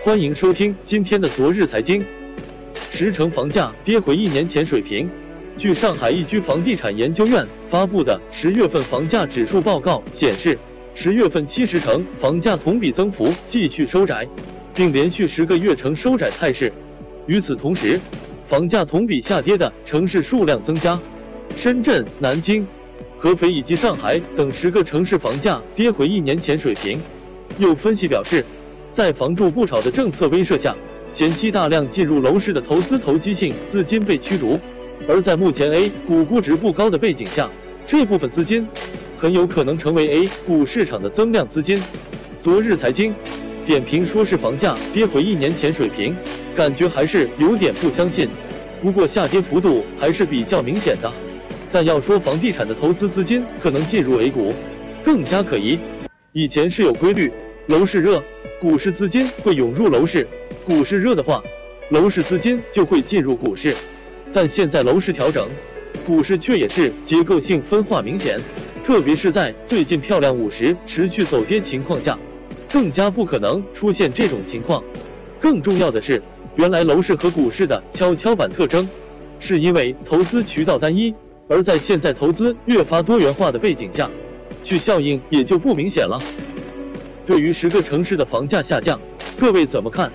欢迎收听今天的昨日财经。十城房价跌回一年前水平。据上海易居房地产研究院发布的十月份房价指数报告显示，十月份七十城房价同比增幅继续收窄，并连续十个月呈收窄态势。与此同时，房价同比下跌的城市数量增加，深圳、南京、合肥以及上海等十个城市房价跌回一年前水平。有分析表示，在房住不炒的政策威慑下，前期大量进入楼市的投资投机性资金被驱逐。而在目前 A 股估值不高的背景下，这部分资金很有可能成为 A 股市场的增量资金。昨日财经点评说是房价跌回一年前水平，感觉还是有点不相信。不过下跌幅度还是比较明显的。但要说房地产的投资资金可能进入 A 股，更加可疑。以前是有规律，楼市热，股市资金会涌入楼市；股市热的话，楼市资金就会进入股市。但现在楼市调整，股市却也是结构性分化明显，特别是在最近漂亮五十持续走跌情况下，更加不可能出现这种情况。更重要的是，原来楼市和股市的跷跷板特征，是因为投资渠道单一，而在现在投资越发多元化的背景下，去效应也就不明显了。对于十个城市的房价下降，各位怎么看？